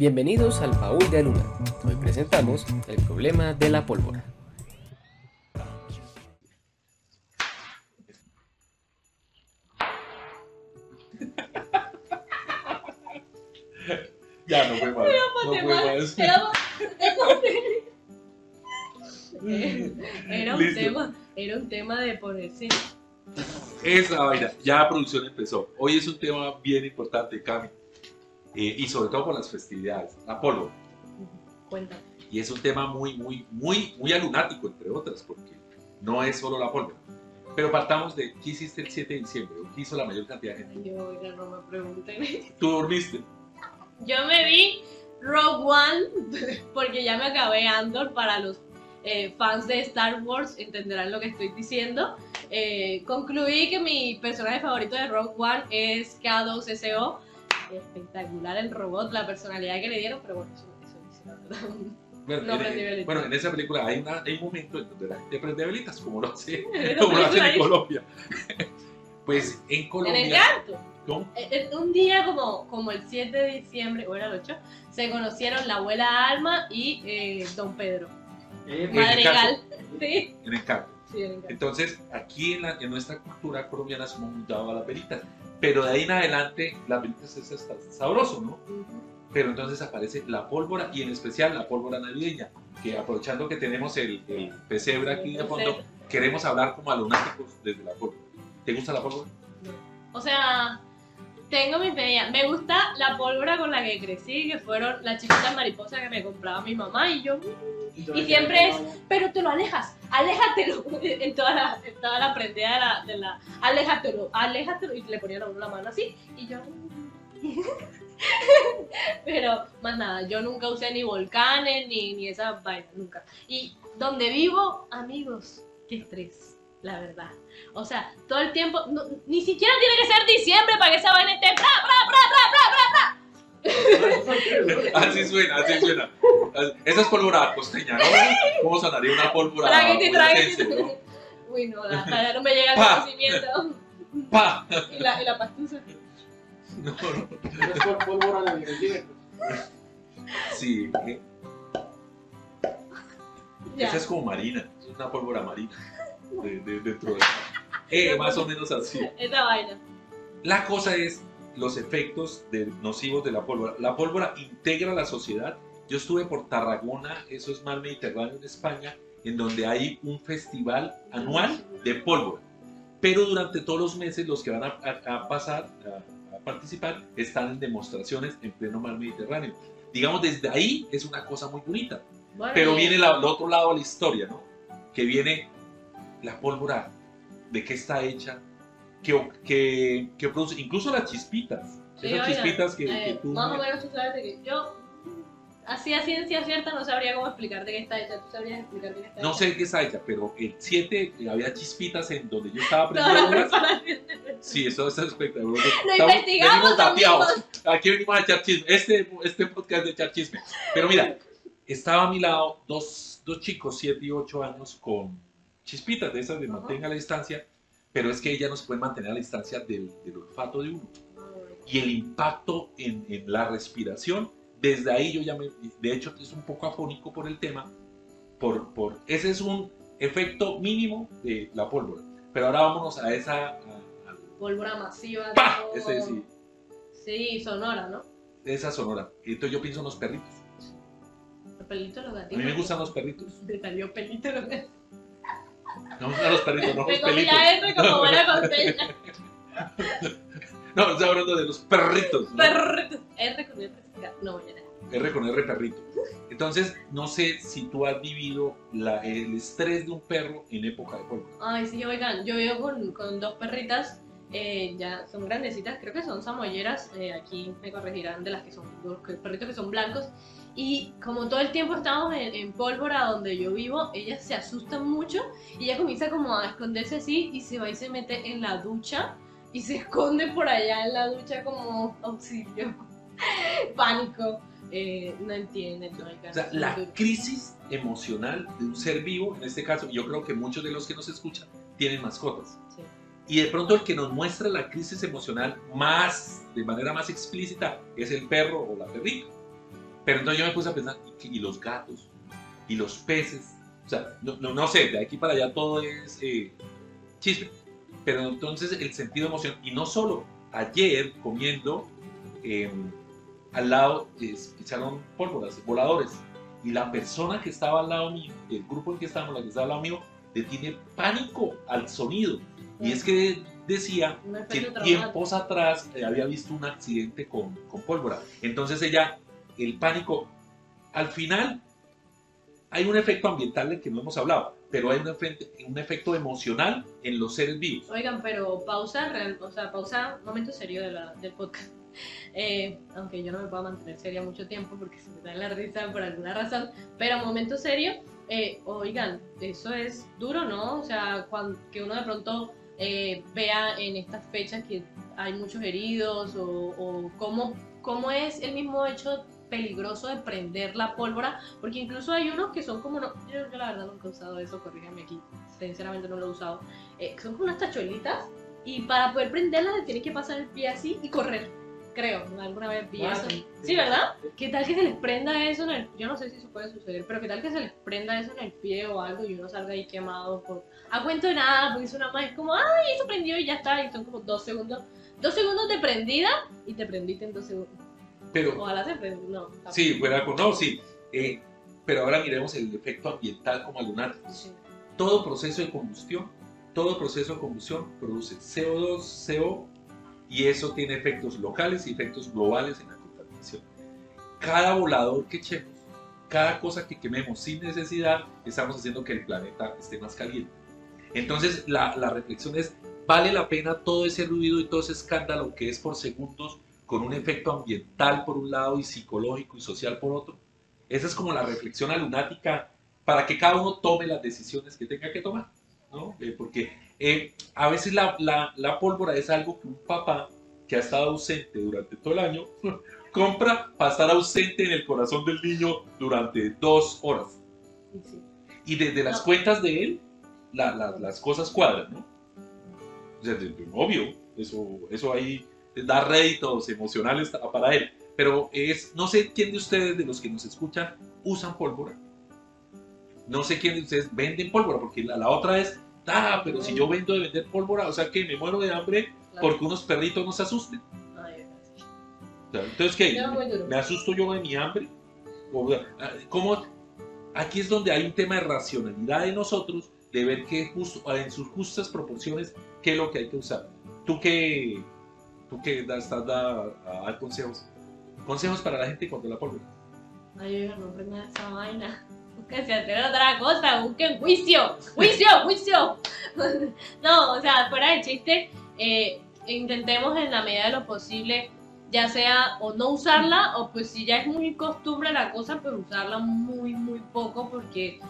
Bienvenidos al Baúl de Aluna. Hoy presentamos el problema de la pólvora. Ya, no fue mal. No fue mal. Era un Listo. tema, era un tema de ponerse. Esa vaina. Ya la producción empezó. Hoy es un tema bien importante, Cami. Eh, y sobre todo por las festividades. La pólvora. Cuéntame. Y es un tema muy, muy, muy, muy alunático, entre otras, porque no es solo la pólvora. Pero partamos de qué hiciste el 7 de diciembre, o qué hizo la mayor cantidad de gente. Yo, oiga, no me pregunten. ¿Tú dormiste? Yo me vi Rogue One porque ya me acabé Andor para los eh, fans de Star Wars entenderán lo que estoy diciendo. Eh, concluí que mi personaje favorito de Rogue One es K2SO. Espectacular el robot, la personalidad que le dieron, pero bueno, eso, eso la verdad. Bueno, No en, prendí velitas. bueno, en esa película hay, una- hay un momento en donde la gente prende velitas, como lo hace, como lo hacen en Colombia. Pues en En Colombia. Encanto. ¿Cómo? Eh, eh, Un día como, como el 7 de diciembre, o era el 8, se conocieron la abuela Alma y eh, Don Pedro. Madrigal. Sí, En sí, en Encanto. Entonces, aquí en, la- en nuestra cultura colombiana somos muy dados a las velitas. Pero de ahí en adelante, las velitas es hasta sabroso, ¿no? Pero entonces aparece la pólvora y en especial la pólvora navideña. Que aprovechando que tenemos el, el pesebre aquí de fondo, queremos hablar como a lunáticos desde la pólvora. ¿Te gusta la pólvora? O sea, tengo mi pedía. Me gusta la pólvora con la que crecí, que fueron las chiquitas mariposas que me compraba mi mamá y yo. Y siempre es, pero te lo alejas, aléjatelo. En toda la, en toda la prendida de la, de la, aléjatelo, aléjatelo. Y le ponían a uno la mano así. Y yo. pero más nada, yo nunca usé ni volcanes ni, ni esas vainas, nunca. Y donde vivo, amigos, qué estrés, la verdad. O sea, todo el tiempo, no- ni siquiera tiene que ser diciembre para que esa vaina esté. ¡Bra, Así suena, así suena. Esa es pólvora costeña, ¿no? ¿Cómo sonaría una pólvora Tráguete, no? Uy, no, la, la- no me llega el conocimiento. ¡Pa! Y la, y la pastusa. No, no. Es por pólvora de. Sí, eh, esa es como marina, es una pólvora marina. De, de- dentro de eh, más o menos así. Esa vaina. La cosa es los efectos de- nocivos de la pólvora. La pólvora integra la sociedad. Yo estuve por Tarragona, eso es mar Mediterráneo en España, en donde hay un festival anual de pólvora. Pero durante todos los meses los que van a, a- a pasar, a, a participar, están en demostraciones en pleno mar Mediterráneo. Digamos, desde ahí es una cosa muy bonita. Bueno, Pero viene la- el otro lado de la historia, ¿no? Que viene la pólvora, de qué está hecha, qué, qué- qué produce, incluso las chispitas. Sí, Esas oiga, chispitas que, eh, que tú... Más o menos tú sabes de que yo, así a ciencia cierta, no sabría cómo explicarte qué está hecha. ¿Tú sabrías explicar qué está No hecha? sé de qué está hecha, pero el 7 había chispitas en donde yo estaba aprendiendo. Sí, eso es espectacular. Lo Estamos- investigamos. Aquí venimos a echar chisme. Este, este podcast de echar chisme. Pero mira, estaba a mi lado dos, dos chicos, 7 y 8 años, con chispitas de esas de Ajá. mantenga la distancia, pero es que ella no se puede mantener a la distancia del, del olfato de uno. Y el impacto en, en la respiración, desde ahí yo ya me. De hecho, es un poco afónico por el tema, por, por ese es un efecto mínimo de la pólvora. Pero ahora vámonos a esa. a- a- Pólvora masiva. ¡Pah! tipo- Ese sí, Sí, sonora, ¿no? esa sonora. Entonces yo pienso en los perritos. Los pelitos, los A gatitos. mí me gustan los perritos. Te salió pelito los gatitos. No gustan los perritos, comí pelitos. R como buena costeña. No, estoy hablando de los perritos. ¿no? Perrito. R con R. No, ya. R con R perrito. Entonces, no sé si tú has vivido la- el estrés de un perro en época de pólvora. Ay, sí, oigan, yo vivo con, con dos perritas, eh, ya son grandecitas, creo que son samoyeras, eh, aquí me corregirán de las que son, los perritos que son blancos, y como todo el tiempo estamos en, en pólvora donde yo vivo, ellas se asustan mucho y ella comienza como a esconderse así y se va y se mete en la ducha y se esconde por allá en la ducha como auxilio, pánico, eh, no entienden, no O sea, la crisis emocional de un ser vivo, en este caso, yo creo que muchos de los que nos escuchan tienen mascotas. Sí. Y de pronto el que nos muestra la crisis emocional más, de manera más explícita, es el perro o la perrita. Pero entonces yo me puse a pensar, ¿y, y los gatos? ¿Y los peces? O sea, no, no, no sé, de aquí para allá todo es eh, chisme. Pero entonces el sentido de emoción, y no solo, ayer comiendo, eh, al lado eh, echaron pólvoras, voladores, y la persona que estaba al lado mío, el grupo en que estábamos, la que estaba al lado mío, le tiene pánico al sonido. Y es que decía que tiempos atrás eh, había visto un accidente con, con pólvora. Entonces ella, el pánico, al final hay un efecto ambiental del que no hemos hablado, pero hay un efecto, emocional en los seres vivos. Oigan, pero pausa, o sea, pausa, momento serio de la- del podcast. Eh, aunque yo no me pueda mantener seria mucho tiempo porque se me da la risa por alguna razón, pero momento serio, eh, oigan, eso es duro, ¿no? O sea, cuando, que uno de pronto eh, vea en estas fechas que hay muchos heridos o, o cómo, cómo es el mismo hecho peligroso de prender la pólvora, porque incluso hay unos que son como, no, yo, yo la verdad nunca he usado eso, corrígame aquí, sinceramente no lo he usado, eh, son como unas tachuelitas y para poder prenderlas le tienes que pasar el pie así y correr, creo, alguna vez vi Ah, eso. sí, Sí, ¿verdad? ¿Qué tal que se les prenda eso en el... Yo no sé si eso puede suceder, pero ¿qué tal que se les prenda eso en el pie o algo y uno salga ahí quemado por... A cuento de nada, porque es una más, es como, ay, eso prendió y ya está, y son como dos segundos. Dos segundos de prendida y te prendiste en dos segundos. Pero Ojalá se prenda, no. tampoco. sí, fuera con no, sí. Eh, pero ahora miremos el efecto ambiental como lunático. Sí. todo proceso de combustión, todo proceso de combustión produce CO2, CO, y eso tiene efectos locales y efectos globales en la contaminación. Cada volador que echemos, cada cosa que quememos sin necesidad, estamos haciendo que el planeta esté más caliente. Entonces, la, la reflexión es, ¿vale la pena todo ese ruido y todo ese escándalo que es por segundos con un efecto ambiental por un lado y psicológico y social por otro? Esa es como la reflexión alunática para que cada uno tome las decisiones que tenga que tomar, ¿no? Eh, porque eh, a veces la, la- la pólvora es algo que un papá que ha estado ausente durante todo el año compra para estar ausente en el corazón del niño durante dos horas. Sí. Y desde las cuentas de él, la- la- las cosas cuadran, ¿no? O sea, obvio, eso, eso ahí da réditos emocionales para él. Pero es, no sé quién de ustedes, de los que nos escuchan, usan pólvora. No sé quién de ustedes venden pólvora, porque la, la otra es, ah, pero si yo vendo de vender pólvora, o sea que me muero de hambre porque unos perritos nos asusten. Ay, O sea, Entonces, ¿qué? ¿Me asusto yo de mi hambre? ¿Cómo? Aquí es donde hay un tema de racionalidad de nosotros, de ver que justo, en sus justas proporciones, qué es lo que hay que usar. Tú que, tú que estás da, a dar consejos, consejos para la gente contra la pólvora. Ay, oiga, no prendan esa vaina. Que se hacer otra cosa, busquen juicio, juicio, juicio. no, o sea, fuera de chiste, eh, intentemos en la medida de lo posible, ya sea o no usarla, o pues si ya es muy costumbre la cosa, pues usarla muy, muy poco, porque,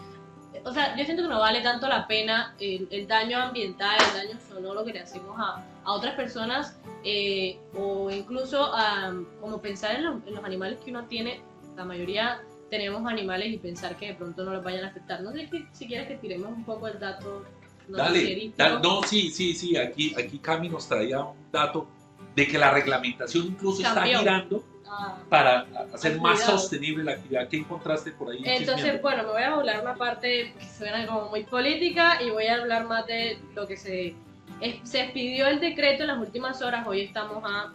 o sea, yo siento que no vale tanto la pena el, el daño ambiental, el daño sonoro que le hacemos a, a otras personas, eh, o incluso a, como pensar en los, en los animales que uno tiene, la mayoría tenemos animales y pensar que de pronto no los vayan a afectar. No sé que- si quieres que tiremos un poco el dato. Dale, noticierístico. dale, no, sí, sí, sí, aquí, aquí Cami nos traía un dato de que la reglamentación incluso está Cambió. girando Ah. para hacer más Cuidado. sostenible la actividad. ¿Qué encontraste por ahí? Entonces, chismeando? bueno, me voy a hablar una parte que suena como muy política y voy a hablar más de lo que se, es- se expidió el decreto en las últimas horas. Hoy estamos a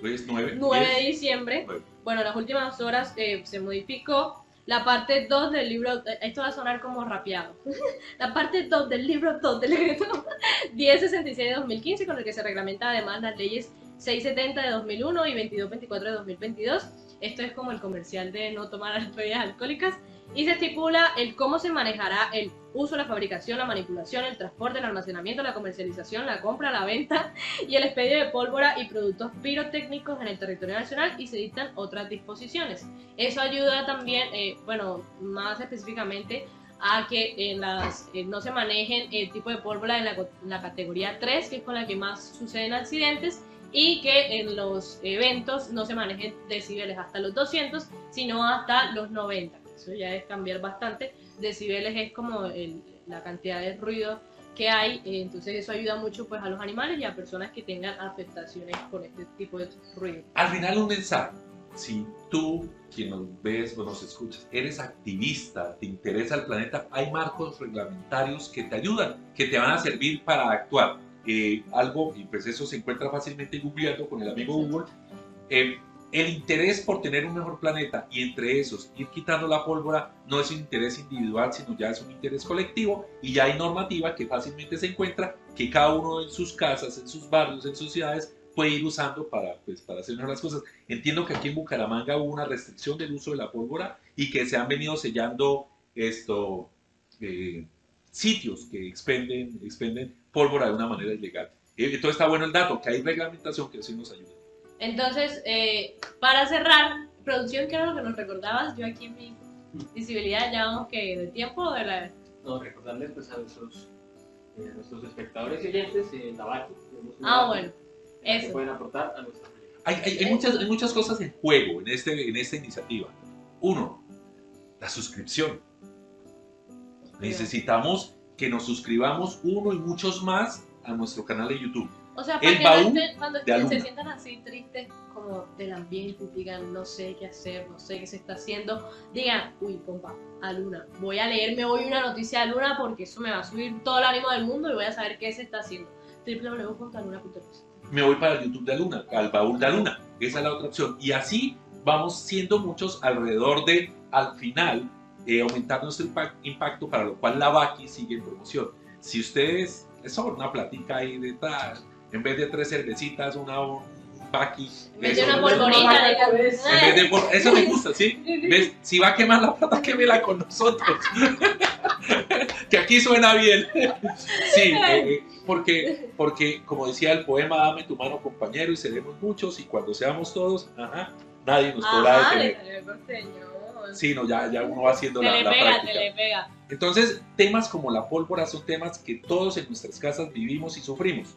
Hoy es 9. 9 de diciembre. Nueve. Bueno, en las últimas horas eh, se modificó la parte 2 del libro. eh, Esto va a sonar como rapeado. la parte 2 del libro 2 del decreto 1066 de 2015, con el que se reglamenta además las leyes 670 de 2001 y 2224 de 2022. Esto es como el comercial de no tomar bebidas alcohólicas. Y se estipula el cómo se manejará el uso, la fabricación, la manipulación, el transporte, el almacenamiento, la comercialización, la compra, la venta y el expendio de pólvora y productos pirotécnicos en el territorio nacional y se dictan otras disposiciones. Eso ayuda también, eh, bueno, más específicamente a que en las, eh, no se manejen el tipo de pólvora en la, en la categoría 3, que es con la que más suceden accidentes, y que en los eventos no se manejen decibeles hasta los 200, sino hasta los 90. Eso ya es cambiar bastante. Decibeles es como el- la cantidad de ruido que hay, entonces eso ayuda mucho pues a los animales y a personas que tengan afectaciones con este tipo de ruido. Al final un mensaje. si tú, quien nos ves o nos escuchas, eres activista, te interesa el planeta, hay marcos reglamentarios que te ayudan, que te van a servir para actuar. Eh, algo, y pues eso se encuentra fácilmente googleando con el amigo Google, eh, el interés por tener un mejor planeta y entre esos ir quitando la pólvora no es un interés individual, sino ya es un interés colectivo y ya hay normativa que fácilmente se encuentra que cada uno en sus casas, en sus barrios, en sus ciudades puede ir usando para, pues, para hacer mejor las cosas. Entiendo que aquí en Bucaramanga hubo una restricción del uso de la pólvora y que se han venido sellando esto, eh, sitios que expenden, expenden pólvora de una manera ilegal. Eh, entonces está bueno el dato, que hay reglamentación que sí nos ayuda. Entonces, eh, para cerrar, producción, ¿qué era lo que nos recordabas? Yo aquí en mi visibilidad ya vamos que de tiempo de la... No, recordarles pues a nuestros, eh, a nuestros espectadores y oyentes en la Baki, tenemos una Ah, bueno, que eso. pueden aportar a nuestra. Hay, hay- hay muchas, hay muchas cosas en juego en, este, en esta iniciativa. Uno, la suscripción. Necesitamos que nos suscribamos uno y muchos más a nuestro canal de YouTube. O sea, El para que no baúl estén- cuando estén- se sientan así tristes como del ambiente digan no sé qué hacer, no sé qué se está haciendo, digan, uy, compa, a Luna, voy a leerme hoy una noticia de Luna porque eso me va a subir todo el ánimo del mundo y voy a saber qué se está haciendo. www.aluna.es Me voy para el YouTube de Aluna, al baúl de Aluna. Esa es la otra opción. Y así vamos siendo muchos alrededor de, al final, eh, aumentar nuestro impact- impacto, para lo cual la Baki sigue en promoción. Si ustedes, es solo una platica ahí detrás, en vez de tres cervecitas, una un Baki. Eso, una de En vez de por- eso me gusta, ¿sí? ¿Ves? Si va a quemar la plata, quémela con nosotros. que aquí suena bien. sí, eh, eh, porque, porque, como decía el poema, dame tu mano, compañero, y seremos muchos, y cuando seamos todos, ajá, nadie nos podrá detener. Costeño. Sí, no, ya, ya uno va haciendo Se la, le la pega, práctica. se le pega. Entonces, temas como la pólvora son temas que todos en nuestras casas vivimos y sufrimos.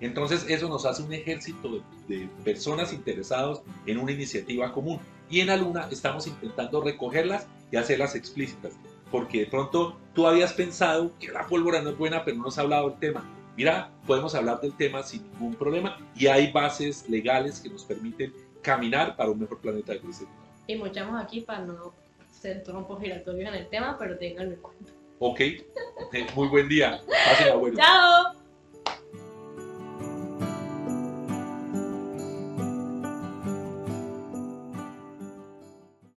Entonces, eso nos hace un ejército de, de personas interesados en una iniciativa común. Y en Aluna estamos intentando recogerlas y hacerlas explícitas. Porque de pronto tú habías pensado que la pólvora no es buena, pero no has hablado del tema. Mira, podemos hablar del tema sin ningún problema y hay bases legales que nos permiten caminar para un mejor planeta de crecimiento. Y mochamos aquí para no ser trompos giratorios en el tema, pero tenganlo en cuenta. Ok, muy buen día. Pásenla bueno. ¡Chao!